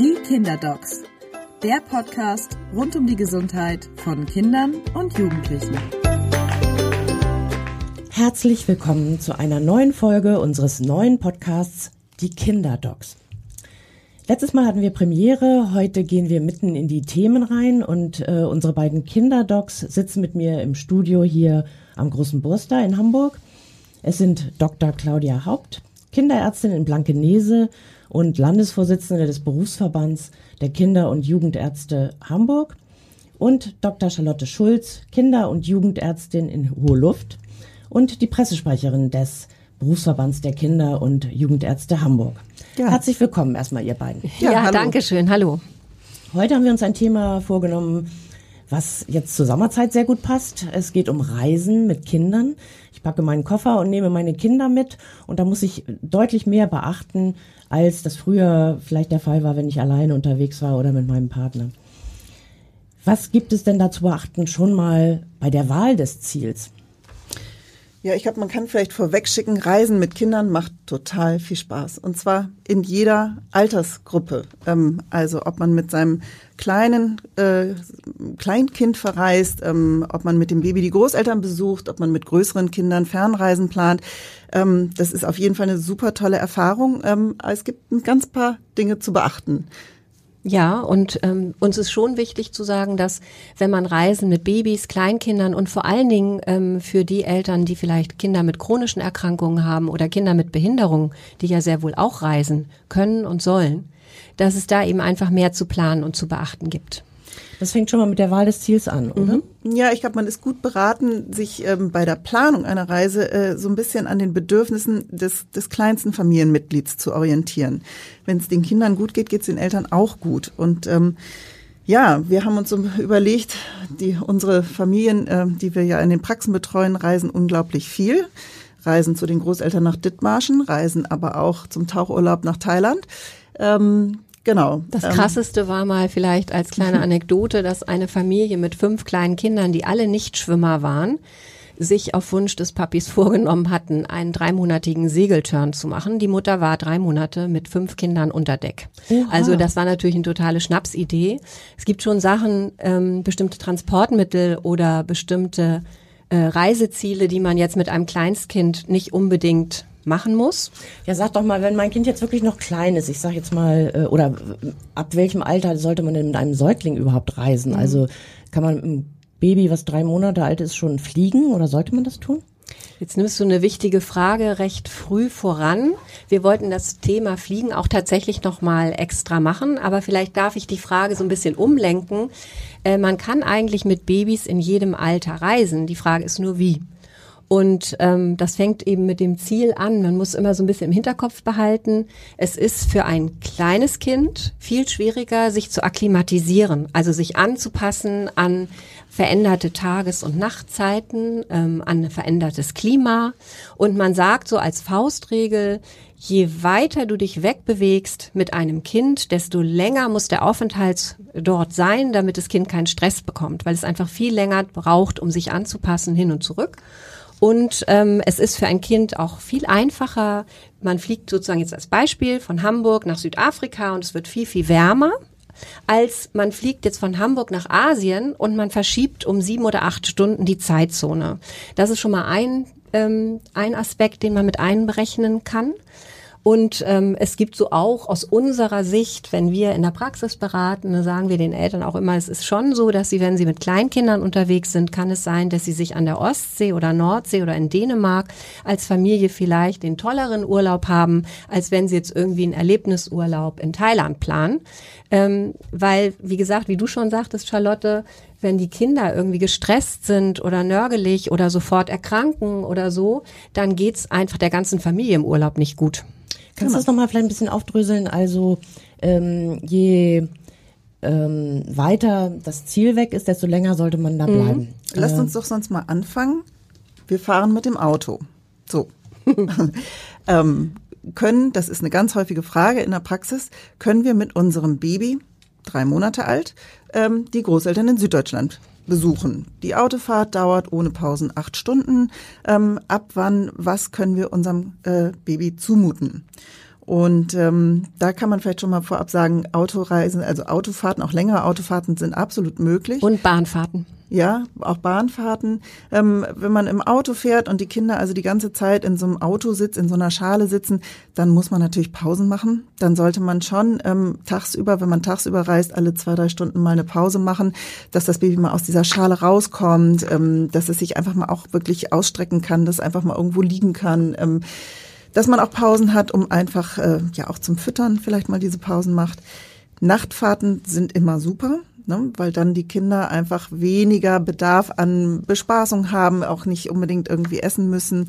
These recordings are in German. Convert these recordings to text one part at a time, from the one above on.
Die Kinderdocs, der Podcast rund um die Gesundheit von Kindern und Jugendlichen. Herzlich willkommen zu einer neuen Folge unseres neuen Podcasts Die Kinderdocs. Letztes Mal hatten wir Premiere, heute gehen wir mitten in die Themen rein und äh, unsere beiden Kinderdocs sitzen mit mir im Studio hier am Großen Burster in Hamburg. Es sind Dr. Claudia Haupt, Kinderärztin in Blankenese und Landesvorsitzende des Berufsverbands der Kinder- und Jugendärzte Hamburg und Dr. Charlotte Schulz, Kinder- und Jugendärztin in Hohe Luft und die Pressesprecherin des Berufsverbands der Kinder- und Jugendärzte Hamburg. Ja. Herzlich willkommen erstmal, ihr beiden. Ja, ja danke schön. Hallo. Heute haben wir uns ein Thema vorgenommen, was jetzt zur Sommerzeit sehr gut passt. Es geht um Reisen mit Kindern. Ich packe meinen Koffer und nehme meine Kinder mit und da muss ich deutlich mehr beachten, als das früher vielleicht der Fall war, wenn ich alleine unterwegs war oder mit meinem Partner. Was gibt es denn da zu beachten schon mal bei der Wahl des Ziels? Ja, ich glaube, man kann vielleicht vorwegschicken, Reisen mit Kindern macht total viel Spaß. Und zwar in jeder Altersgruppe. Ähm, also ob man mit seinem kleinen äh, Kleinkind verreist, ähm, ob man mit dem Baby die Großeltern besucht, ob man mit größeren Kindern Fernreisen plant. Ähm, das ist auf jeden Fall eine super tolle Erfahrung. Ähm, es gibt ein ganz paar Dinge zu beachten. Ja, und ähm, uns ist schon wichtig zu sagen, dass wenn man Reisen mit Babys, Kleinkindern und vor allen Dingen ähm, für die Eltern, die vielleicht Kinder mit chronischen Erkrankungen haben oder Kinder mit Behinderung, die ja sehr wohl auch reisen können und sollen, dass es da eben einfach mehr zu planen und zu beachten gibt. Das fängt schon mal mit der Wahl des Ziels an, oder? Mhm. Ja, ich glaube, man ist gut beraten, sich ähm, bei der Planung einer Reise äh, so ein bisschen an den Bedürfnissen des, des kleinsten Familienmitglieds zu orientieren. Wenn es den Kindern gut geht, geht es den Eltern auch gut. Und ähm, ja, wir haben uns überlegt, die, unsere Familien, äh, die wir ja in den Praxen betreuen, reisen unglaublich viel. Reisen zu den Großeltern nach Dithmarschen, reisen aber auch zum Tauchurlaub nach Thailand. Ähm, Genau. Das ähm, krasseste war mal vielleicht als kleine Anekdote, dass eine Familie mit fünf kleinen Kindern, die alle Nichtschwimmer waren, sich auf Wunsch des Papis vorgenommen hatten, einen dreimonatigen Segelturn zu machen. Die Mutter war drei Monate mit fünf Kindern unter Deck. Oha. Also das war natürlich eine totale Schnapsidee. Es gibt schon Sachen, ähm, bestimmte Transportmittel oder bestimmte äh, Reiseziele, die man jetzt mit einem Kleinstkind nicht unbedingt machen muss. Ja, sag doch mal, wenn mein Kind jetzt wirklich noch klein ist, ich sag jetzt mal, äh, oder ab welchem Alter sollte man denn mit einem Säugling überhaupt reisen? Mhm. Also kann man mit einem Baby, was drei Monate alt ist, schon fliegen oder sollte man das tun? Jetzt nimmst du eine wichtige Frage recht früh voran. Wir wollten das Thema Fliegen auch tatsächlich noch mal extra machen, aber vielleicht darf ich die Frage so ein bisschen umlenken. Äh, man kann eigentlich mit Babys in jedem Alter reisen. Die Frage ist nur wie. Und ähm, das fängt eben mit dem Ziel an. Man muss immer so ein bisschen im Hinterkopf behalten. Es ist für ein kleines Kind viel schwieriger, sich zu akklimatisieren, also sich anzupassen an veränderte Tages- und Nachtzeiten, ähm, an verändertes Klima. Und man sagt so als Faustregel, je weiter du dich wegbewegst mit einem Kind, desto länger muss der Aufenthalt dort sein, damit das Kind keinen Stress bekommt, weil es einfach viel länger braucht, um sich anzupassen hin und zurück. Und ähm, es ist für ein Kind auch viel einfacher. Man fliegt sozusagen jetzt als Beispiel von Hamburg nach Südafrika und es wird viel, viel wärmer als man fliegt jetzt von Hamburg nach Asien und man verschiebt um sieben oder acht Stunden die Zeitzone. Das ist schon mal ein, ähm, ein Aspekt, den man mit einberechnen kann. Und ähm, es gibt so auch aus unserer Sicht, wenn wir in der Praxis beraten, sagen wir den Eltern auch immer, es ist schon so, dass sie, wenn sie mit Kleinkindern unterwegs sind, kann es sein, dass sie sich an der Ostsee oder Nordsee oder in Dänemark als Familie vielleicht den tolleren Urlaub haben, als wenn sie jetzt irgendwie einen Erlebnisurlaub in Thailand planen. Ähm, weil, wie gesagt, wie du schon sagtest, Charlotte, wenn die Kinder irgendwie gestresst sind oder nörgelig oder sofort erkranken oder so, dann geht's einfach der ganzen Familie im Urlaub nicht gut. Kannst du das nochmal vielleicht ein bisschen aufdröseln? Also ähm, je ähm, weiter das Ziel weg ist, desto länger sollte man da mhm. bleiben. Mhm. Lasst uns doch sonst mal anfangen. Wir fahren mit dem Auto. So. ähm, können, das ist eine ganz häufige Frage in der Praxis, können wir mit unserem Baby, drei Monate alt, ähm, die Großeltern in Süddeutschland besuchen. Die Autofahrt dauert ohne Pausen acht Stunden. Ähm, ab wann, was können wir unserem äh, Baby zumuten? Und ähm, da kann man vielleicht schon mal vorab sagen, Autoreisen, also Autofahrten, auch längere Autofahrten sind absolut möglich. Und Bahnfahrten. Ja, auch Bahnfahrten. Ähm, wenn man im Auto fährt und die Kinder also die ganze Zeit in so einem Auto sitzt, in so einer Schale sitzen, dann muss man natürlich Pausen machen. Dann sollte man schon ähm, tagsüber, wenn man tagsüber reist, alle zwei, drei Stunden mal eine Pause machen, dass das Baby mal aus dieser Schale rauskommt, ähm, dass es sich einfach mal auch wirklich ausstrecken kann, dass es einfach mal irgendwo liegen kann. Ähm, dass man auch Pausen hat, um einfach äh, ja auch zum Füttern vielleicht mal diese Pausen macht. Nachtfahrten sind immer super ne? weil dann die Kinder einfach weniger Bedarf an Bespaßung haben, auch nicht unbedingt irgendwie essen müssen.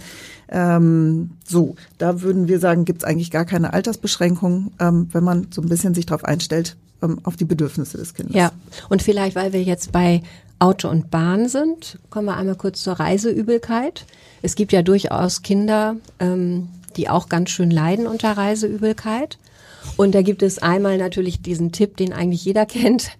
Ähm, so, da würden wir sagen, gibt es eigentlich gar keine Altersbeschränkung, ähm, wenn man so ein bisschen sich darauf einstellt, ähm, auf die Bedürfnisse des Kindes. Ja, und vielleicht, weil wir jetzt bei Auto und Bahn sind, kommen wir einmal kurz zur Reiseübelkeit. Es gibt ja durchaus Kinder, ähm, die auch ganz schön leiden unter Reiseübelkeit. Und da gibt es einmal natürlich diesen Tipp, den eigentlich jeder kennt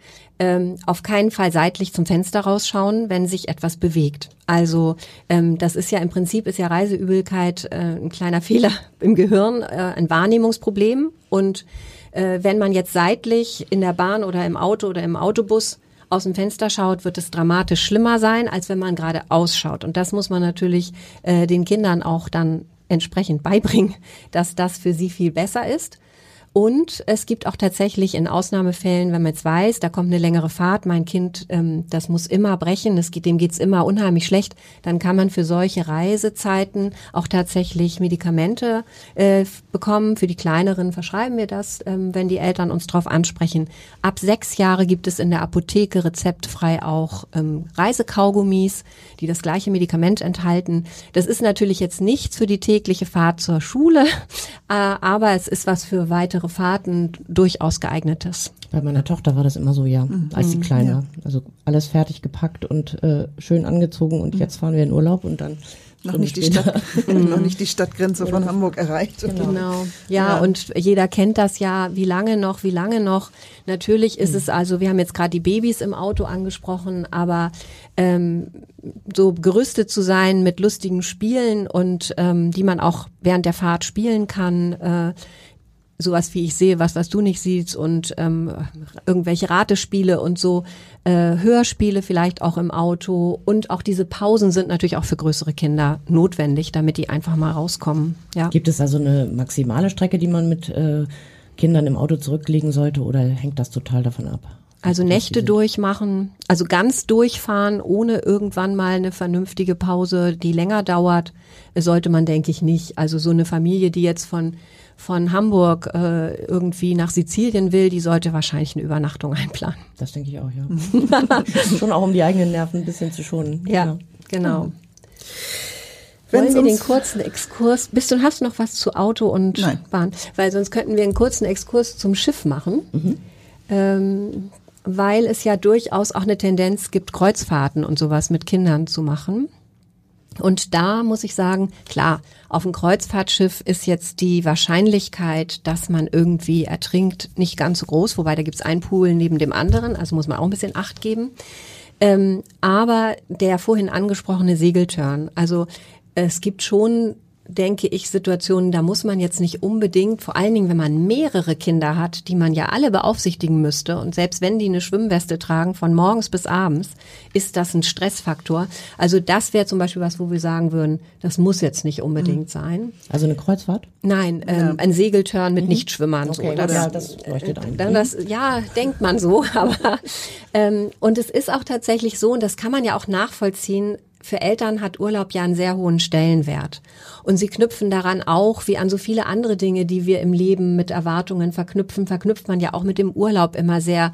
ähm, auf keinen Fall seitlich zum Fenster rausschauen, wenn sich etwas bewegt. Also ähm, das ist ja im Prinzip ist ja Reiseübelkeit äh, ein kleiner Fehler im Gehirn, äh, ein Wahrnehmungsproblem. Und äh, wenn man jetzt seitlich in der Bahn oder im Auto oder im Autobus aus dem Fenster schaut, wird es dramatisch schlimmer sein, als wenn man gerade ausschaut. Und das muss man natürlich äh, den Kindern auch dann entsprechend beibringen, dass das für sie viel besser ist. Und es gibt auch tatsächlich in Ausnahmefällen, wenn man jetzt weiß, da kommt eine längere Fahrt, mein Kind, ähm, das muss immer brechen, es geht, dem geht's immer unheimlich schlecht, dann kann man für solche Reisezeiten auch tatsächlich Medikamente äh, bekommen. Für die kleineren verschreiben wir das, ähm, wenn die Eltern uns darauf ansprechen. Ab sechs Jahre gibt es in der Apotheke rezeptfrei auch ähm, Reisekaugummis, die das gleiche Medikament enthalten. Das ist natürlich jetzt nichts für die tägliche Fahrt zur Schule, äh, aber es ist was für weitere längere Fahrten durchaus geeignetes. Bei meiner Tochter war das immer so, ja, mhm. als sie mhm. klein war. Also alles fertig gepackt und äh, schön angezogen und mhm. jetzt fahren wir in Urlaub und dann noch nicht, die Stadt, noch nicht die Stadtgrenze von Hamburg erreicht. Genau. genau. Ja, ja, und jeder kennt das ja. Wie lange noch, wie lange noch? Natürlich ist mhm. es also, wir haben jetzt gerade die Babys im Auto angesprochen, aber ähm, so gerüstet zu sein mit lustigen Spielen und ähm, die man auch während der Fahrt spielen kann, äh, sowas wie ich sehe, was, was du nicht siehst und ähm, irgendwelche Ratespiele und so, äh, Hörspiele vielleicht auch im Auto und auch diese Pausen sind natürlich auch für größere Kinder notwendig, damit die einfach mal rauskommen. Ja. Gibt es also eine maximale Strecke, die man mit äh, Kindern im Auto zurücklegen sollte oder hängt das total davon ab? Also Nächte durchmachen, also ganz durchfahren, ohne irgendwann mal eine vernünftige Pause, die länger dauert, sollte man, denke ich, nicht. Also so eine Familie, die jetzt von von Hamburg äh, irgendwie nach Sizilien will, die sollte wahrscheinlich eine Übernachtung einplanen. Das denke ich auch, ja. Schon auch um die eigenen Nerven ein bisschen zu schonen. Ja, ja. genau. Mhm. Wollen wir den kurzen Exkurs, bist du, hast du noch was zu Auto und Nein. Bahn? Weil sonst könnten wir einen kurzen Exkurs zum Schiff machen. Mhm. Ähm, weil es ja durchaus auch eine Tendenz gibt, Kreuzfahrten und sowas mit Kindern zu machen. Und da muss ich sagen, klar, auf dem Kreuzfahrtschiff ist jetzt die Wahrscheinlichkeit, dass man irgendwie ertrinkt, nicht ganz so groß, wobei da gibt's einen Pool neben dem anderen, also muss man auch ein bisschen Acht geben. Ähm, aber der vorhin angesprochene Segeltörn, also es gibt schon denke ich, Situationen, da muss man jetzt nicht unbedingt, vor allen Dingen, wenn man mehrere Kinder hat, die man ja alle beaufsichtigen müsste, und selbst wenn die eine Schwimmweste tragen, von morgens bis abends, ist das ein Stressfaktor. Also das wäre zum Beispiel was, wo wir sagen würden, das muss jetzt nicht unbedingt mhm. sein. Also eine Kreuzfahrt? Nein, ähm, ja. ein Segeltörn mit mhm. Nichtschwimmern. Okay, so. das, ja, das leuchtet ein. Dann das, ja, denkt man so, aber ähm, und es ist auch tatsächlich so, und das kann man ja auch nachvollziehen, für Eltern hat Urlaub ja einen sehr hohen Stellenwert. Und sie knüpfen daran auch, wie an so viele andere Dinge, die wir im Leben mit Erwartungen verknüpfen, verknüpft man ja auch mit dem Urlaub immer sehr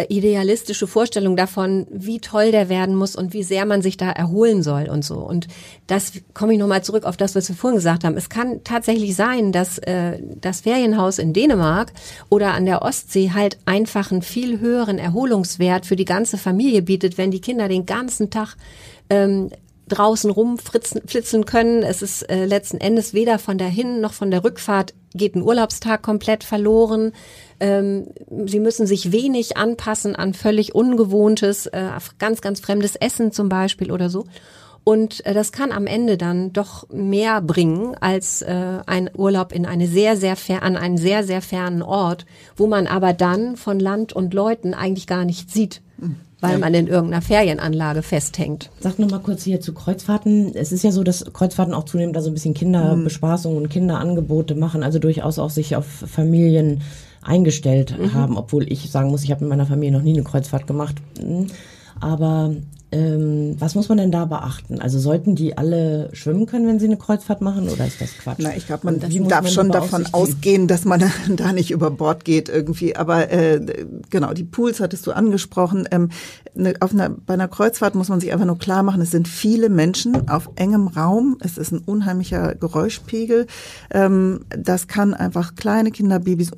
äh, idealistische Vorstellung davon, wie toll der werden muss und wie sehr man sich da erholen soll und so. Und das komme ich nochmal zurück auf das, was wir vorhin gesagt haben. Es kann tatsächlich sein, dass äh, das Ferienhaus in Dänemark oder an der Ostsee halt einfach einen viel höheren Erholungswert für die ganze Familie bietet, wenn die Kinder den ganzen Tag ähm, draußen rumflitzen können. Es ist äh, letzten Endes weder von der Hin- noch von der Rückfahrt geht ein Urlaubstag komplett verloren. Ähm, sie müssen sich wenig anpassen an völlig ungewohntes, äh, ganz, ganz fremdes Essen zum Beispiel oder so. Und äh, das kann am Ende dann doch mehr bringen als äh, ein Urlaub in eine sehr, sehr fer an einen sehr, sehr fernen Ort, wo man aber dann von Land und Leuten eigentlich gar nicht sieht. Weil man in irgendeiner Ferienanlage festhängt. Sag noch mal kurz hier zu Kreuzfahrten. Es ist ja so, dass Kreuzfahrten auch zunehmend da so ein bisschen Kinderbespaßung und Kinderangebote machen, also durchaus auch sich auf Familien eingestellt haben, obwohl ich sagen muss, ich habe in meiner Familie noch nie eine Kreuzfahrt gemacht. Hm. Aber ähm, was muss man denn da beachten? Also sollten die alle schwimmen können, wenn sie eine Kreuzfahrt machen, oder ist das Quatsch? Na, ich glaube, man darf man schon davon ausgehen, dass man da nicht über Bord geht irgendwie. Aber äh, genau, die Pools hattest du angesprochen. Ähm, ne, auf einer, bei einer Kreuzfahrt muss man sich einfach nur klar machen, es sind viele Menschen auf engem Raum. Es ist ein unheimlicher Geräuschpegel. Ähm, das kann einfach kleine Kinder, Babys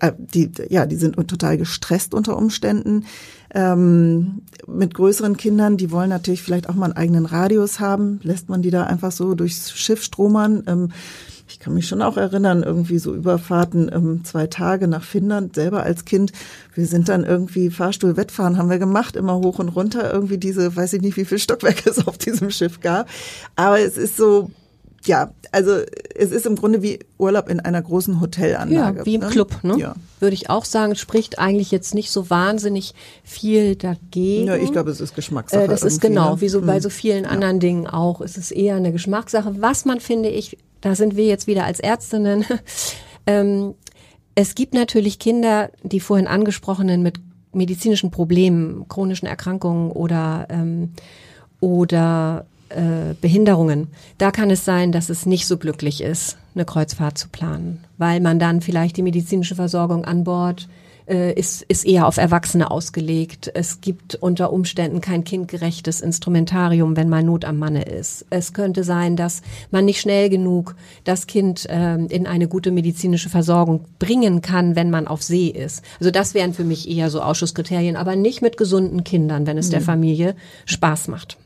äh, die, ja, die sind total gestresst unter Umständen. Ähm, mit größeren Kindern, die wollen natürlich vielleicht auch mal einen eigenen Radius haben. Lässt man die da einfach so durchs Schiff stromern? Ähm, ich kann mich schon auch erinnern, irgendwie so Überfahrten ähm, zwei Tage nach Finnland, selber als Kind. Wir sind dann irgendwie Fahrstuhl-Wettfahren haben wir gemacht, immer hoch und runter. Irgendwie diese, weiß ich nicht, wie viele Stockwerke es auf diesem Schiff gab. Aber es ist so, ja, also es ist im Grunde wie Urlaub in einer großen Hotelanlage. Ja, wie im ne? Club, ne? Ja. Würde ich auch sagen, spricht eigentlich jetzt nicht so wahnsinnig viel dagegen. Ja, ich glaube, es ist Geschmackssache. Äh, das ist genau, ne? wie so bei Hm. so vielen anderen Dingen auch. Es ist eher eine Geschmackssache. Was man, finde ich, da sind wir jetzt wieder als Ärztinnen, ähm, es gibt natürlich Kinder, die vorhin angesprochenen mit medizinischen Problemen, chronischen Erkrankungen oder, ähm, oder äh, Behinderungen. Da kann es sein, dass es nicht so glücklich ist, eine Kreuzfahrt zu planen, weil man dann vielleicht die medizinische Versorgung an Bord äh, ist, ist eher auf Erwachsene ausgelegt. Es gibt unter Umständen kein kindgerechtes Instrumentarium, wenn mal Not am Manne ist. Es könnte sein, dass man nicht schnell genug das Kind ähm, in eine gute medizinische Versorgung bringen kann, wenn man auf See ist. Also das wären für mich eher so Ausschusskriterien, aber nicht mit gesunden Kindern, wenn es der Familie Spaß macht.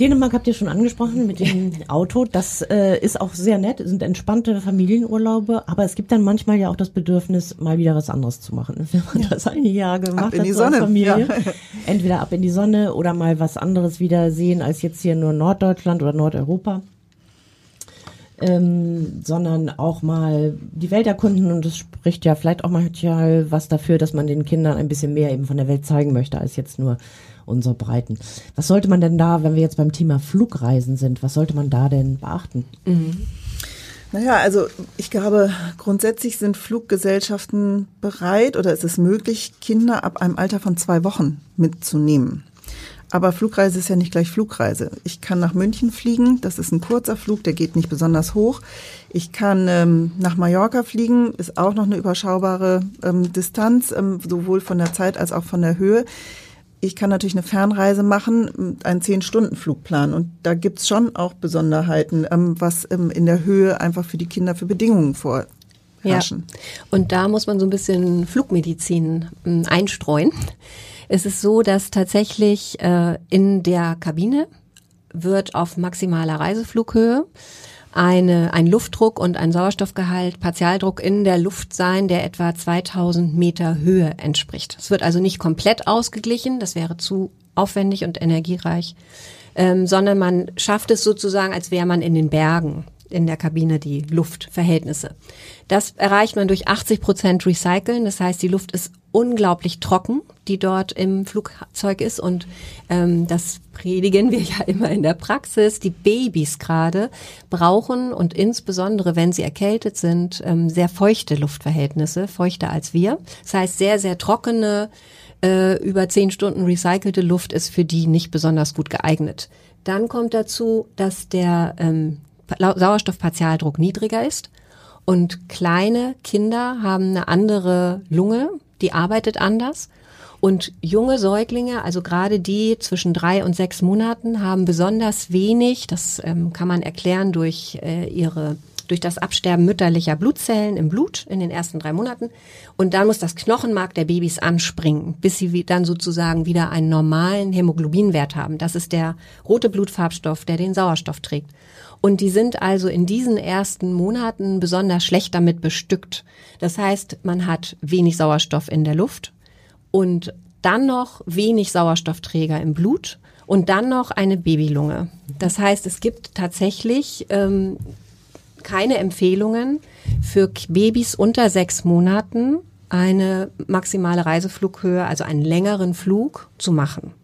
Dänemark habt ihr schon angesprochen mit dem Auto. Das äh, ist auch sehr nett, sind entspannte Familienurlaube, aber es gibt dann manchmal ja auch das Bedürfnis, mal wieder was anderes zu machen. Wenn man das ein Jahr gemacht in hat die Sonne, Familie, ja. entweder ab in die Sonne oder mal was anderes wieder sehen als jetzt hier nur Norddeutschland oder Nordeuropa. Ähm, sondern auch mal die Welt erkunden und das spricht ja vielleicht auch manchmal was dafür, dass man den Kindern ein bisschen mehr eben von der Welt zeigen möchte, als jetzt nur unsere Breiten. Was sollte man denn da, wenn wir jetzt beim Thema Flugreisen sind, was sollte man da denn beachten? Naja, also ich glaube, grundsätzlich sind Fluggesellschaften bereit oder ist es möglich, Kinder ab einem Alter von zwei Wochen mitzunehmen. Aber Flugreise ist ja nicht gleich Flugreise. Ich kann nach München fliegen, das ist ein kurzer Flug, der geht nicht besonders hoch. Ich kann ähm, nach Mallorca fliegen, ist auch noch eine überschaubare ähm, Distanz, ähm, sowohl von der Zeit als auch von der Höhe. Ich kann natürlich eine Fernreise machen, einen Zehn-Stunden-Flug planen. Und da gibt's schon auch Besonderheiten, ähm, was ähm, in der Höhe einfach für die Kinder für Bedingungen vorherrschen. Und da muss man so ein bisschen Flugmedizin ähm, einstreuen. Es ist so, dass tatsächlich äh, in der Kabine wird auf maximaler Reiseflughöhe eine, ein Luftdruck und ein Sauerstoffgehalt, Partialdruck in der Luft sein, der etwa 2000 Meter Höhe entspricht. Es wird also nicht komplett ausgeglichen, das wäre zu aufwendig und energiereich, ähm, sondern man schafft es sozusagen, als wäre man in den Bergen in der Kabine die Luftverhältnisse. Das erreicht man durch 80 Prozent Recyceln. Das heißt, die Luft ist unglaublich trocken, die dort im Flugzeug ist. Und ähm, das predigen wir ja immer in der Praxis. Die Babys gerade brauchen und insbesondere, wenn sie erkältet sind, ähm, sehr feuchte Luftverhältnisse, feuchter als wir. Das heißt, sehr, sehr trockene, äh, über zehn Stunden recycelte Luft ist für die nicht besonders gut geeignet. Dann kommt dazu, dass der ähm, Sauerstoffpartialdruck niedriger ist und kleine Kinder haben eine andere Lunge, die arbeitet anders. Und junge Säuglinge, also gerade die zwischen drei und sechs Monaten, haben besonders wenig, das ähm, kann man erklären durch äh, ihre durch das Absterben mütterlicher Blutzellen im Blut in den ersten drei Monaten. Und dann muss das Knochenmark der Babys anspringen, bis sie dann sozusagen wieder einen normalen Hämoglobinwert haben. Das ist der rote Blutfarbstoff, der den Sauerstoff trägt. Und die sind also in diesen ersten Monaten besonders schlecht damit bestückt. Das heißt, man hat wenig Sauerstoff in der Luft und dann noch wenig Sauerstoffträger im Blut und dann noch eine Babylunge. Das heißt, es gibt tatsächlich ähm, keine Empfehlungen für Babys unter sechs Monaten eine maximale Reiseflughöhe, also einen längeren Flug zu machen.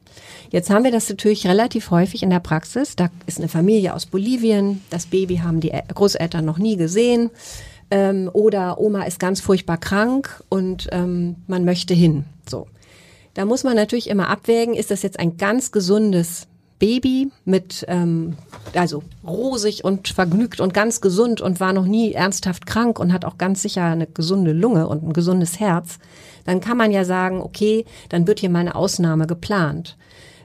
Jetzt haben wir das natürlich relativ häufig in der Praxis. Da ist eine Familie aus Bolivien, das Baby haben die Großeltern noch nie gesehen ähm, oder Oma ist ganz furchtbar krank und ähm, man möchte hin. So. Da muss man natürlich immer abwägen, ist das jetzt ein ganz gesundes Baby mit, ähm, also rosig und vergnügt und ganz gesund und war noch nie ernsthaft krank und hat auch ganz sicher eine gesunde Lunge und ein gesundes Herz, dann kann man ja sagen, okay, dann wird hier mal eine Ausnahme geplant.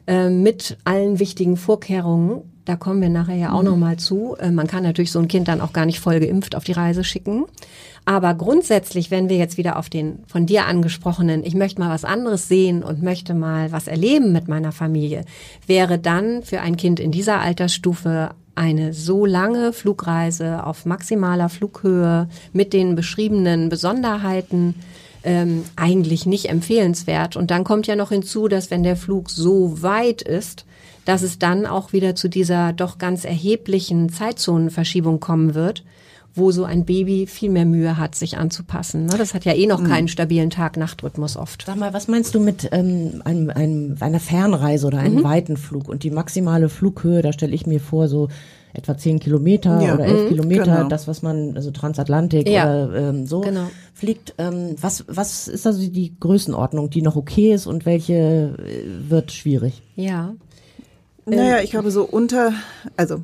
Äh, mit allen wichtigen Vorkehrungen, da kommen wir nachher ja auch mhm. noch mal zu. Äh, man kann natürlich so ein Kind dann auch gar nicht voll geimpft auf die Reise schicken. Aber grundsätzlich, wenn wir jetzt wieder auf den von dir angesprochenen, ich möchte mal was anderes sehen und möchte mal was erleben mit meiner Familie, wäre dann für ein Kind in dieser Altersstufe eine so lange Flugreise auf maximaler Flughöhe mit den beschriebenen Besonderheiten ähm, eigentlich nicht empfehlenswert. Und dann kommt ja noch hinzu, dass wenn der Flug so weit ist, dass es dann auch wieder zu dieser doch ganz erheblichen Zeitzonenverschiebung kommen wird wo so ein Baby viel mehr Mühe hat, sich anzupassen. Ne? Das hat ja eh noch mhm. keinen stabilen Tag-Nacht-Rhythmus oft. Sag mal, was meinst du mit ähm, einem, einem, einer Fernreise oder einem mhm. weiten Flug? Und die maximale Flughöhe, da stelle ich mir vor, so etwa zehn Kilometer ja. oder elf mhm, Kilometer, genau. das, was man, also Transatlantik ja. oder ähm, so genau. fliegt. Ähm, was, was ist also die Größenordnung, die noch okay ist und welche äh, wird schwierig? Ja. Naja, ich glaube so unter, also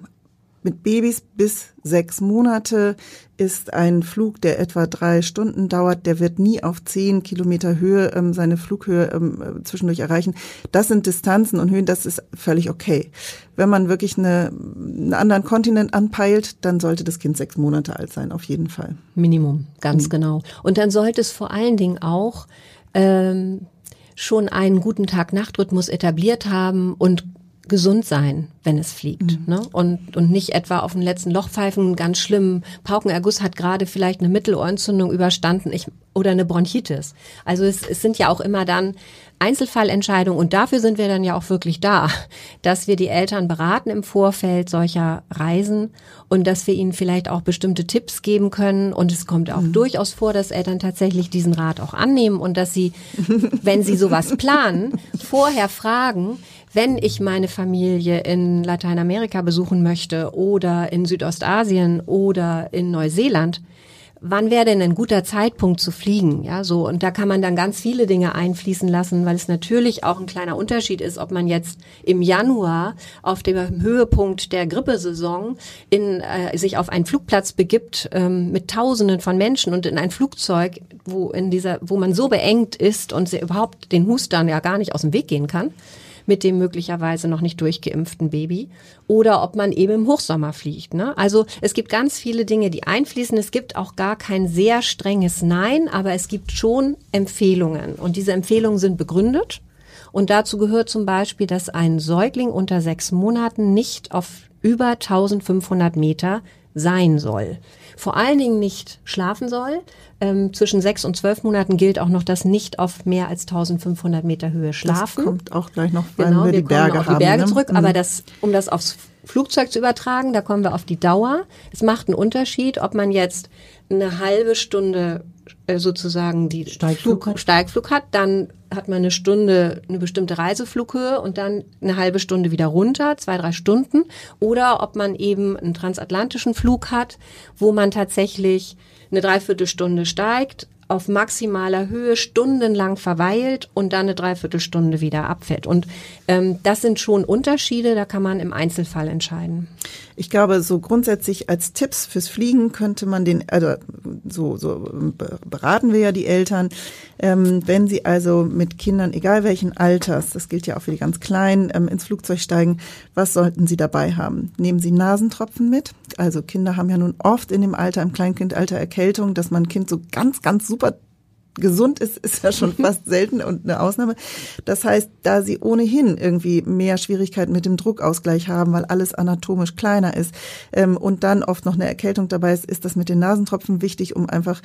mit Babys bis sechs Monate ist ein Flug, der etwa drei Stunden dauert, der wird nie auf zehn Kilometer Höhe ähm, seine Flughöhe ähm, zwischendurch erreichen. Das sind Distanzen und Höhen, das ist völlig okay. Wenn man wirklich eine, einen anderen Kontinent anpeilt, dann sollte das Kind sechs Monate alt sein, auf jeden Fall. Minimum, ganz mhm. genau. Und dann sollte es vor allen Dingen auch ähm, schon einen guten Tag-Nacht-Rhythmus etabliert haben und gesund sein, wenn es fliegt. Mhm. Ne? Und, und nicht etwa auf den letzten Loch pfeifen, ganz schlimm. Paukenerguss hat gerade vielleicht eine Mittelohrentzündung überstanden ich, oder eine Bronchitis. Also es, es sind ja auch immer dann Einzelfallentscheidungen und dafür sind wir dann ja auch wirklich da, dass wir die Eltern beraten im Vorfeld solcher Reisen und dass wir ihnen vielleicht auch bestimmte Tipps geben können. Und es kommt auch mhm. durchaus vor, dass Eltern tatsächlich diesen Rat auch annehmen und dass sie, wenn sie sowas planen, vorher fragen, wenn ich meine Familie in Lateinamerika besuchen möchte oder in Südostasien oder in Neuseeland, wann wäre denn ein guter Zeitpunkt zu fliegen? Ja, so. Und da kann man dann ganz viele Dinge einfließen lassen, weil es natürlich auch ein kleiner Unterschied ist, ob man jetzt im Januar auf dem Höhepunkt der Grippesaison in, äh, sich auf einen Flugplatz begibt ähm, mit Tausenden von Menschen und in ein Flugzeug, wo in dieser, wo man so beengt ist und überhaupt den Hustern ja gar nicht aus dem Weg gehen kann mit dem möglicherweise noch nicht durchgeimpften Baby oder ob man eben im Hochsommer fliegt. Ne? Also es gibt ganz viele Dinge, die einfließen. Es gibt auch gar kein sehr strenges Nein, aber es gibt schon Empfehlungen und diese Empfehlungen sind begründet. Und dazu gehört zum Beispiel, dass ein Säugling unter sechs Monaten nicht auf über 1500 Meter sein soll. Vor allen Dingen nicht schlafen soll. Ähm, zwischen sechs und zwölf Monaten gilt auch noch das nicht auf mehr als 1500 Meter Höhe schlafen. Das kommt auch gleich noch, weil genau, wir, wir die Berge auf die Berge haben, zurück. Ne? Aber das, um das aufs Flugzeug zu übertragen, da kommen wir auf die Dauer. Es macht einen Unterschied, ob man jetzt eine halbe Stunde äh, sozusagen die Steigflug, Flug, Steigflug hat, dann hat man eine Stunde eine bestimmte Reiseflughöhe und dann eine halbe Stunde wieder runter, zwei, drei Stunden. Oder ob man eben einen transatlantischen Flug hat, wo man tatsächlich eine Dreiviertelstunde steigt, auf maximaler Höhe stundenlang verweilt und dann eine Dreiviertelstunde wieder abfällt. Und ähm, das sind schon Unterschiede, da kann man im Einzelfall entscheiden. Ich glaube, so grundsätzlich als Tipps fürs Fliegen könnte man den, also so, so beraten wir ja die Eltern, ähm, wenn sie also mit Kindern, egal welchen Alters, das gilt ja auch für die ganz Kleinen, ähm, ins Flugzeug steigen, was sollten sie dabei haben? Nehmen sie Nasentropfen mit? Also Kinder haben ja nun oft in dem Alter, im Kleinkindalter Erkältung, dass man ein Kind so ganz, ganz super gesund ist, ist ja schon fast selten und eine Ausnahme. Das heißt, da sie ohnehin irgendwie mehr Schwierigkeiten mit dem Druckausgleich haben, weil alles anatomisch kleiner ist ähm, und dann oft noch eine Erkältung dabei ist, ist das mit den Nasentropfen wichtig, um einfach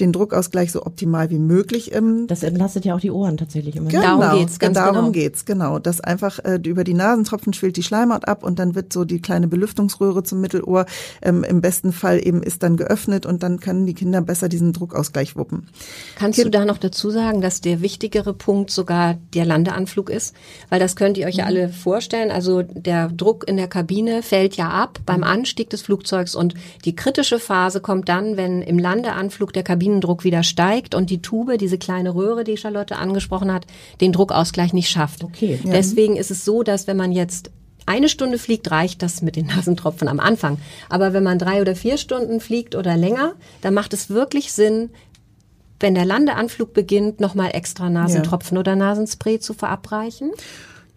den Druckausgleich so optimal wie möglich. Ähm, das entlastet ja auch die Ohren tatsächlich immer. Genau, darum geht's, ganz darum genau. geht's, genau. Dass einfach äh, über die Nasentropfen schwillt die Schleimhaut ab und dann wird so die kleine Belüftungsröhre zum Mittelohr ähm, im besten Fall eben ist dann geöffnet und dann können die Kinder besser diesen Druckausgleich wuppen. Kannst kind du da noch dazu sagen, dass der wichtigere Punkt sogar der Landeanflug ist? Weil das könnt ihr euch ja mhm. alle vorstellen. Also der Druck in der Kabine fällt ja ab beim mhm. Anstieg des Flugzeugs und die kritische Phase kommt dann, wenn im Landeanflug der Kabine Kabinendruck wieder steigt und die Tube, diese kleine Röhre, die Charlotte angesprochen hat, den Druckausgleich nicht schafft. Okay. Ja. Deswegen ist es so, dass wenn man jetzt eine Stunde fliegt, reicht das mit den Nasentropfen am Anfang. Aber wenn man drei oder vier Stunden fliegt oder länger, dann macht es wirklich Sinn, wenn der Landeanflug beginnt, nochmal extra Nasentropfen ja. oder Nasenspray zu verabreichen.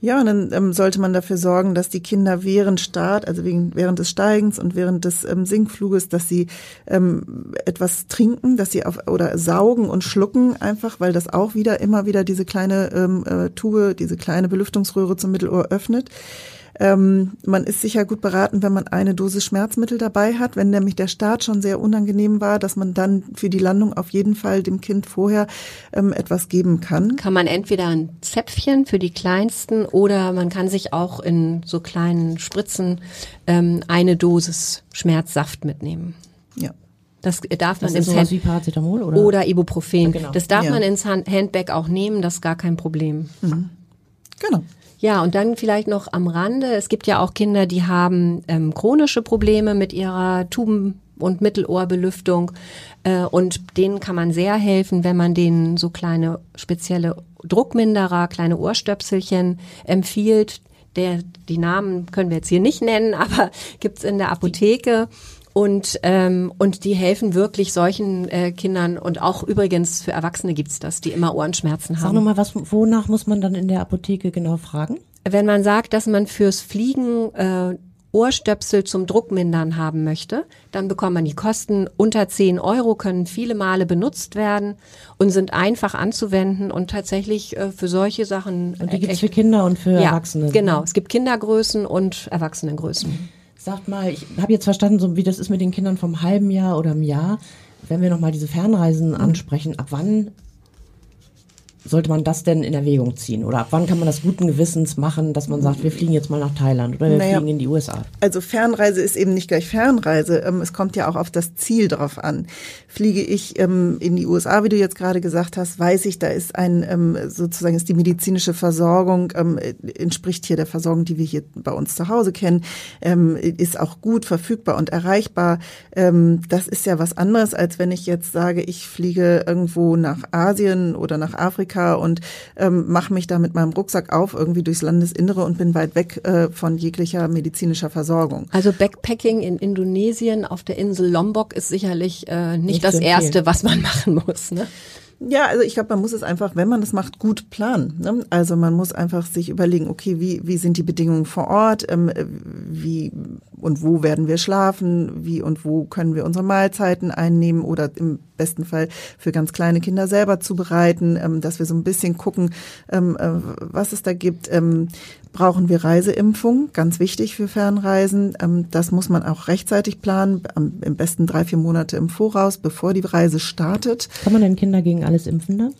Ja, und dann ähm, sollte man dafür sorgen, dass die Kinder während Start, also wegen, während des Steigens und während des ähm, Sinkfluges, dass sie ähm, etwas trinken, dass sie auf oder saugen und schlucken einfach, weil das auch wieder immer wieder diese kleine ähm, äh, Tube, diese kleine Belüftungsröhre zum Mittelohr öffnet. Ähm, man ist sicher gut beraten, wenn man eine Dosis Schmerzmittel dabei hat, wenn nämlich der Start schon sehr unangenehm war, dass man dann für die Landung auf jeden Fall dem Kind vorher ähm, etwas geben kann. Kann man entweder ein Zäpfchen für die Kleinsten oder man kann sich auch in so kleinen Spritzen ähm, eine Dosis Schmerzsaft mitnehmen. Ja. Das darf man das ins Hand wie Paracetamol oder? oder Ibuprofen. Ja, genau. Das darf ja. man ins Handbag auch nehmen, das ist gar kein Problem. Mhm. Genau. Ja, und dann vielleicht noch am Rande. Es gibt ja auch Kinder, die haben ähm, chronische Probleme mit ihrer Tuben- und Mittelohrbelüftung. Äh, und denen kann man sehr helfen, wenn man denen so kleine spezielle Druckminderer, kleine Ohrstöpselchen empfiehlt. Der, die Namen können wir jetzt hier nicht nennen, aber gibt's in der Apotheke. Und, ähm, und die helfen wirklich solchen äh, Kindern und auch übrigens für Erwachsene gibt's das, die immer Ohrenschmerzen haben. Sag nochmal, was, wonach muss man dann in der Apotheke genau fragen? Wenn man sagt, dass man fürs Fliegen äh, Ohrstöpsel zum Druckmindern haben möchte, dann bekommt man die Kosten unter 10 Euro, können viele Male benutzt werden und sind einfach anzuwenden und tatsächlich äh, für solche Sachen. Und die gibt's für Kinder und für ja, Erwachsene. Genau, es gibt Kindergrößen und Erwachsenengrößen. Sagt mal, ich habe jetzt verstanden, so wie das ist mit den Kindern vom halben Jahr oder einem Jahr. Wenn wir nochmal diese Fernreisen ansprechen, ab wann sollte man das denn in Erwägung ziehen? Oder ab wann kann man das guten Gewissens machen, dass man sagt, wir fliegen jetzt mal nach Thailand oder wir naja, fliegen in die USA? Also Fernreise ist eben nicht gleich Fernreise. Ähm, es kommt ja auch auf das Ziel drauf an. Fliege ich ähm, in die USA, wie du jetzt gerade gesagt hast, weiß ich, da ist ein ähm, sozusagen ist die medizinische Versorgung entspricht hier der Versorgung, die wir hier bei uns zu Hause kennen, ist auch gut verfügbar und erreichbar. Das ist ja was anderes, als wenn ich jetzt sage, ich fliege irgendwo nach Asien oder nach Afrika Afrika und ähm, mache mich da mit meinem Rucksack auf irgendwie durchs Landesinnere und bin weit weg äh, von jeglicher medizinischer Versorgung. Also Backpacking in Indonesien auf der Insel Lombok ist sicherlich äh, nicht, nicht das Erste, was man machen muss. Ne? Ja, also ich glaube, man muss es einfach, wenn man das macht, gut planen. Ne? Also man muss einfach sich überlegen, okay, wie, wie sind die Bedingungen vor Ort, ähm, wie und wo werden wir schlafen, wie und wo können wir unsere Mahlzeiten einnehmen oder im besten Fall für ganz kleine Kinder selber zubereiten, ähm, dass wir so ein bisschen gucken, ähm, äh, was es da gibt. Ähm, brauchen wir Reiseimpfung, ganz wichtig für Fernreisen. Ähm, das muss man auch rechtzeitig planen, am, im besten drei, vier Monate im Voraus, bevor die Reise startet. Kann man denn Kinder gegen alles impfen dann?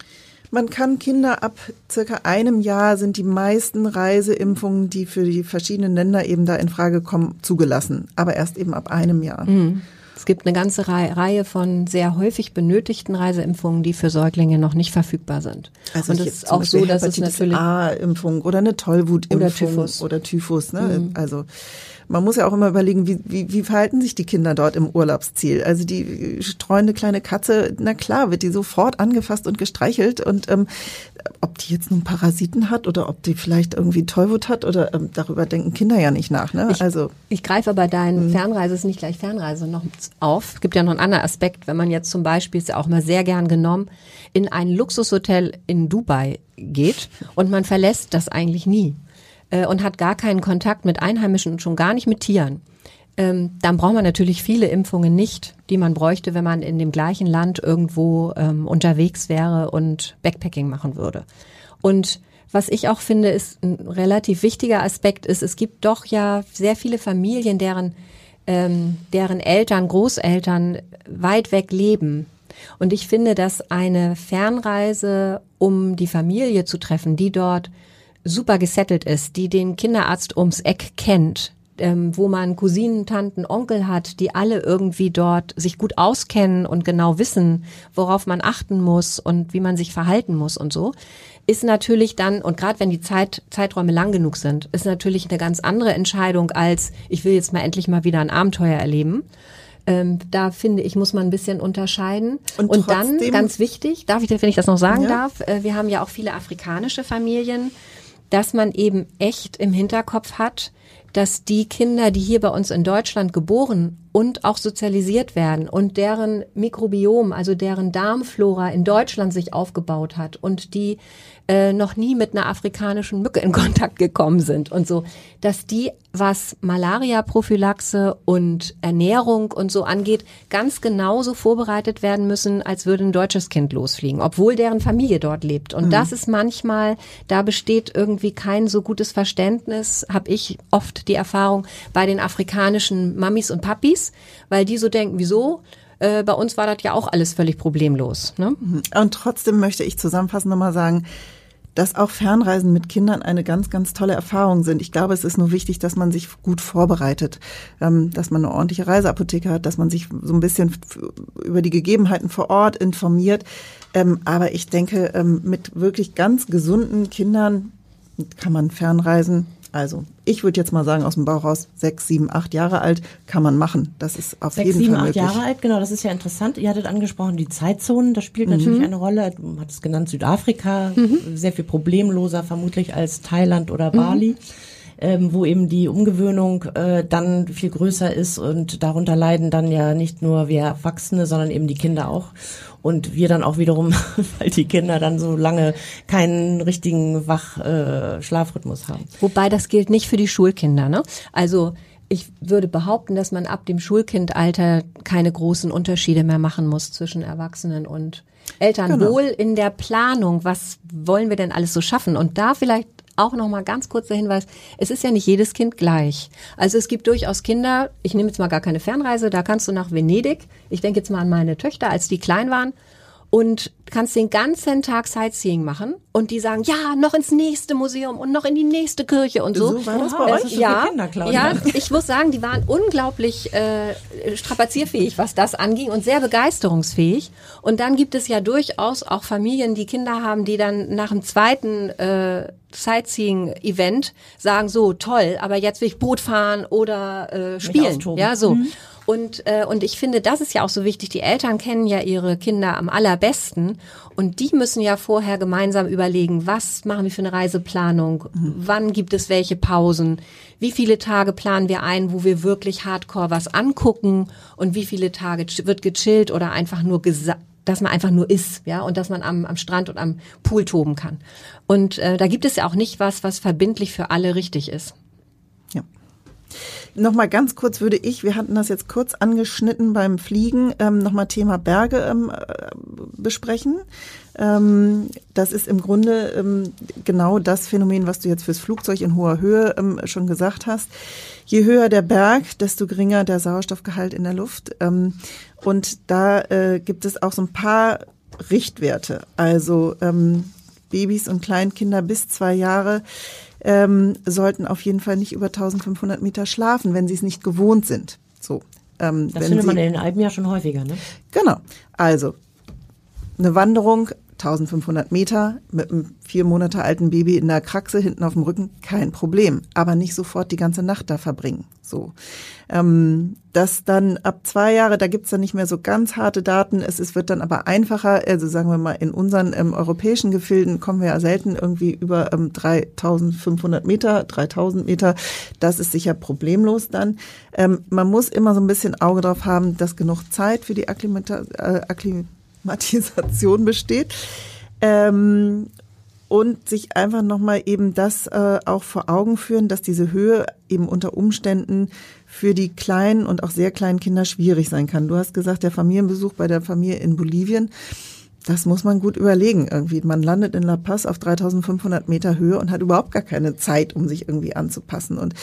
Man kann Kinder ab circa einem Jahr sind die meisten Reiseimpfungen, die für die verschiedenen Länder eben da in Frage kommen, zugelassen. Aber erst eben ab einem Jahr. Mhm. Es gibt eine ganze Reihe von sehr häufig benötigten Reiseimpfungen, die für Säuglinge noch nicht verfügbar sind. Also und es ist auch so, dass es natürlich A-Impfung oder eine Tollwutimpfung oder Typhus, oder Typhus ne? Mhm. Also man muss ja auch immer überlegen, wie, wie, wie verhalten sich die Kinder dort im Urlaubsziel? Also die streuende kleine Katze, na klar, wird die sofort angefasst und gestreichelt und ähm, ob die jetzt nun Parasiten hat oder ob die vielleicht irgendwie Tollwut hat oder ähm, darüber denken Kinder ja nicht nach. Ne? Ich, also ich greife aber deinen hm. Fernreise ist nicht gleich Fernreise noch auf. Es gibt ja noch einen anderen Aspekt, wenn man jetzt zum Beispiel ist ja auch mal sehr gern genommen in ein Luxushotel in Dubai geht und man verlässt das eigentlich nie äh, und hat gar keinen Kontakt mit Einheimischen und schon gar nicht mit Tieren ähm, dann braucht man natürlich viele Impfungen nicht, die man bräuchte, wenn man in dem gleichen Land irgendwo ähm, unterwegs wäre und Backpacking machen würde. Und was ich auch finde, ist ein relativ wichtiger Aspekt ist, es gibt doch ja sehr viele Familien, deren, ähm, deren Eltern, Großeltern weit weg leben. Und ich finde, dass eine Fernreise, um die Familie zu treffen, die dort super gesettelt ist, die den Kinderarzt ums Eck kennt, ähm, wo man Cousinen, Tanten, Onkel hat, die alle irgendwie dort sich gut auskennen und genau wissen, worauf man achten muss und wie man sich verhalten muss und so, ist natürlich dann, und gerade wenn die Zeit, Zeiträume lang genug sind, ist natürlich eine ganz andere Entscheidung als, ich will jetzt mal endlich mal wieder ein Abenteuer erleben. Ähm, da finde ich, muss man ein bisschen unterscheiden. Und, und dann, ganz wichtig, darf ich, wenn ich das noch sagen ja. darf, äh, wir haben ja auch viele afrikanische Familien, dass man eben echt im Hinterkopf hat, dass die Kinder, die hier bei uns in Deutschland geboren und auch sozialisiert werden und deren Mikrobiom, also deren Darmflora in Deutschland sich aufgebaut hat und die äh, noch nie mit einer afrikanischen Mücke in Kontakt gekommen sind und so, dass die, was Malaria-Prophylaxe und Ernährung und so angeht, ganz genauso vorbereitet werden müssen, als würde ein deutsches Kind losfliegen, obwohl deren Familie dort lebt. Und mhm. das ist manchmal, da besteht irgendwie kein so gutes Verständnis, habe ich oft die Erfahrung bei den afrikanischen Mamis und Papis, weil die so denken, wieso? Äh, bei uns war das ja auch alles völlig problemlos. Ne? Und trotzdem möchte ich zusammenfassend nochmal sagen, dass auch Fernreisen mit Kindern eine ganz, ganz tolle Erfahrung sind. Ich glaube, es ist nur wichtig, dass man sich gut vorbereitet, ähm, dass man eine ordentliche Reiseapotheke hat, dass man sich so ein bisschen über die Gegebenheiten vor Ort informiert. Ähm, aber ich denke, ähm, mit wirklich ganz gesunden Kindern kann man fernreisen also, ich würde jetzt mal sagen, aus dem Bauch raus, sechs, sieben, acht Jahre alt kann man machen. Das ist auf sechs, jeden sieben, Fall möglich. Sechs, sieben, acht Jahre alt, genau, das ist ja interessant. Ihr hattet angesprochen, die Zeitzonen, das spielt mhm. natürlich eine Rolle. Du hattest genannt Südafrika, mhm. sehr viel problemloser vermutlich als Thailand oder Bali. Mhm. Ähm, wo eben die Umgewöhnung äh, dann viel größer ist und darunter leiden dann ja nicht nur wir Erwachsene, sondern eben die Kinder auch und wir dann auch wiederum, weil die Kinder dann so lange keinen richtigen Wach-Schlafrhythmus äh, haben. Wobei das gilt nicht für die Schulkinder. Ne? Also ich würde behaupten, dass man ab dem Schulkindalter keine großen Unterschiede mehr machen muss zwischen Erwachsenen und Eltern. Genau. Wohl in der Planung, was wollen wir denn alles so schaffen? Und da vielleicht auch noch mal ganz kurzer Hinweis, es ist ja nicht jedes Kind gleich. Also es gibt durchaus Kinder, ich nehme jetzt mal gar keine Fernreise, da kannst du nach Venedig, ich denke jetzt mal an meine Töchter, als die klein waren, und kannst den ganzen Tag Sightseeing machen und die sagen, ja, noch ins nächste Museum und noch in die nächste Kirche und so. So war das bei euch? Ja, Kinder, ja, ich muss sagen, die waren unglaublich äh, strapazierfähig, was das anging und sehr begeisterungsfähig. Und dann gibt es ja durchaus auch Familien, die Kinder haben, die dann nach dem zweiten äh, Sightseeing-Event sagen, so toll, aber jetzt will ich Boot fahren oder äh, spielen. Ja, so. Mhm. Und, äh, und ich finde, das ist ja auch so wichtig. Die Eltern kennen ja ihre Kinder am allerbesten und die müssen ja vorher gemeinsam überlegen, was machen wir für eine Reiseplanung, mhm. wann gibt es welche Pausen, wie viele Tage planen wir ein, wo wir wirklich hardcore was angucken und wie viele Tage wird gechillt oder einfach nur gesagt dass man einfach nur ist, ja, und dass man am, am Strand und am Pool toben kann. Und äh, da gibt es ja auch nicht was, was verbindlich für alle richtig ist. Nochmal ganz kurz würde ich, wir hatten das jetzt kurz angeschnitten beim Fliegen, ähm, nochmal Thema Berge ähm, äh, besprechen. Ähm, das ist im Grunde ähm, genau das Phänomen, was du jetzt fürs Flugzeug in hoher Höhe ähm, schon gesagt hast. Je höher der Berg, desto geringer der Sauerstoffgehalt in der Luft. Ähm, und da äh, gibt es auch so ein paar Richtwerte. Also ähm, Babys und Kleinkinder bis zwei Jahre ähm, sollten auf jeden Fall nicht über 1500 Meter schlafen, wenn sie es nicht gewohnt sind. So. Ähm, das findet sie, man in den Alpen ja schon häufiger, ne? Genau. Also eine Wanderung 1500 Meter mit einem vier Monate alten Baby in der Kraxe hinten auf dem Rücken, kein Problem. Aber nicht sofort die ganze Nacht da verbringen. So. Ähm, das dann ab zwei Jahre, da gibt's dann nicht mehr so ganz harte Daten. Es, es wird dann aber einfacher. Also sagen wir mal, in unseren ähm, europäischen Gefilden kommen wir ja selten irgendwie über ähm, 3500 Meter, 3000 Meter. Das ist sicher problemlos dann. Ähm, man muss immer so ein bisschen Auge drauf haben, dass genug Zeit für die Akklimata äh, Akklim Akklimatisation besteht. Ähm, und sich einfach nochmal eben das äh, auch vor Augen führen, dass diese Höhe eben unter Umständen für die kleinen und auch sehr kleinen Kinder schwierig sein kann. Du hast gesagt, der Familienbesuch bei der Familie in Bolivien, das muss man gut überlegen irgendwie. Man landet in La Paz auf 3500 Meter Höhe und hat überhaupt gar keine Zeit, um sich irgendwie anzupassen. Und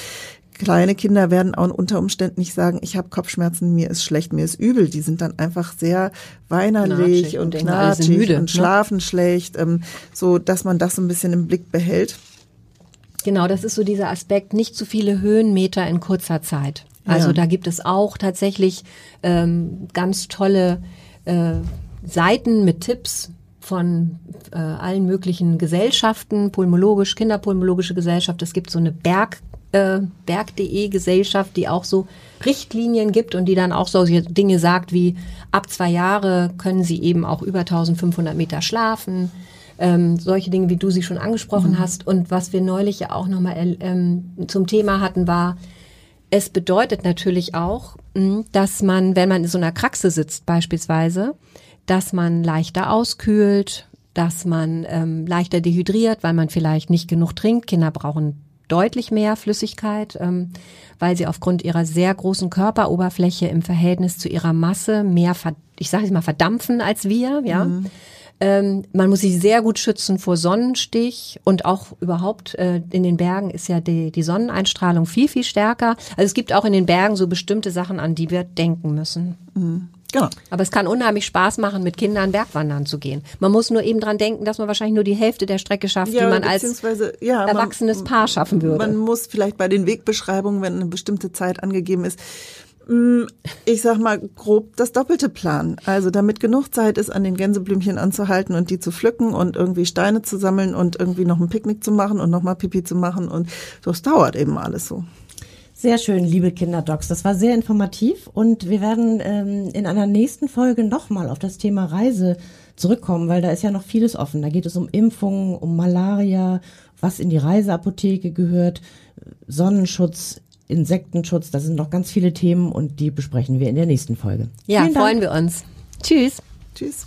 kleine Kinder werden auch unter Umständen nicht sagen, ich habe Kopfschmerzen, mir ist schlecht, mir ist übel. Die sind dann einfach sehr weinerlich knatschig und, und knatschig müde, und ne? schlafen schlecht, ähm, so dass man das so ein bisschen im Blick behält. Genau, das ist so dieser Aspekt, nicht zu viele Höhenmeter in kurzer Zeit. Also ja. da gibt es auch tatsächlich ähm, ganz tolle äh, Seiten mit Tipps von äh, allen möglichen Gesellschaften, pulmologisch, kinderpulmologische Gesellschaft. Es gibt so eine Berg äh, Berg.de Gesellschaft, die auch so Richtlinien gibt und die dann auch so Dinge sagt wie ab zwei Jahre können sie eben auch über 1500 Meter schlafen. Ähm, solche Dinge, wie du sie schon angesprochen mhm. hast. Und was wir neulich ja auch nochmal ähm, zum Thema hatten, war, es bedeutet natürlich auch, hm, dass man, wenn man in so einer Kraxe sitzt beispielsweise, dass man leichter auskühlt, dass man ähm, leichter dehydriert, weil man vielleicht nicht genug trinkt. Kinder brauchen deutlich mehr Flüssigkeit, ähm, weil sie aufgrund ihrer sehr großen Körperoberfläche im Verhältnis zu ihrer Masse mehr, ich sage es mal, verdampfen als wir. Ja. Mhm. Ähm, man muss sich sehr gut schützen vor Sonnenstich und auch überhaupt äh, in den Bergen ist ja die, die Sonneneinstrahlung viel, viel stärker. Also es gibt auch in den Bergen so bestimmte Sachen, an die wir denken müssen. Mhm. Genau. Aber es kann unheimlich Spaß machen, mit Kindern Bergwandern zu gehen. Man muss nur eben dran denken, dass man wahrscheinlich nur die Hälfte der Strecke schafft, ja, die man als ja, erwachsenes man, Paar schaffen würde. Man muss vielleicht bei den Wegbeschreibungen, wenn eine bestimmte Zeit angegeben ist, ich sag mal grob das Doppelte planen. Also damit genug Zeit ist, an den Gänseblümchen anzuhalten und die zu pflücken und irgendwie Steine zu sammeln und irgendwie noch ein Picknick zu machen und nochmal Pipi zu machen und das dauert eben alles so. Sehr schön, liebe Kinderdocs. Das war sehr informativ und wir werden ähm, in einer nächsten Folge nochmal auf das Thema Reise zurückkommen, weil da ist ja noch vieles offen. Da geht es um Impfungen, um Malaria, was in die Reiseapotheke gehört, Sonnenschutz, Insektenschutz. Das sind noch ganz viele Themen und die besprechen wir in der nächsten Folge. Ja, Vielen freuen Dank. wir uns. Tschüss. Tschüss.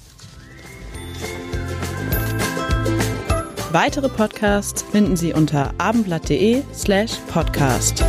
Weitere Podcasts finden Sie unter abendblatt.de slash podcast.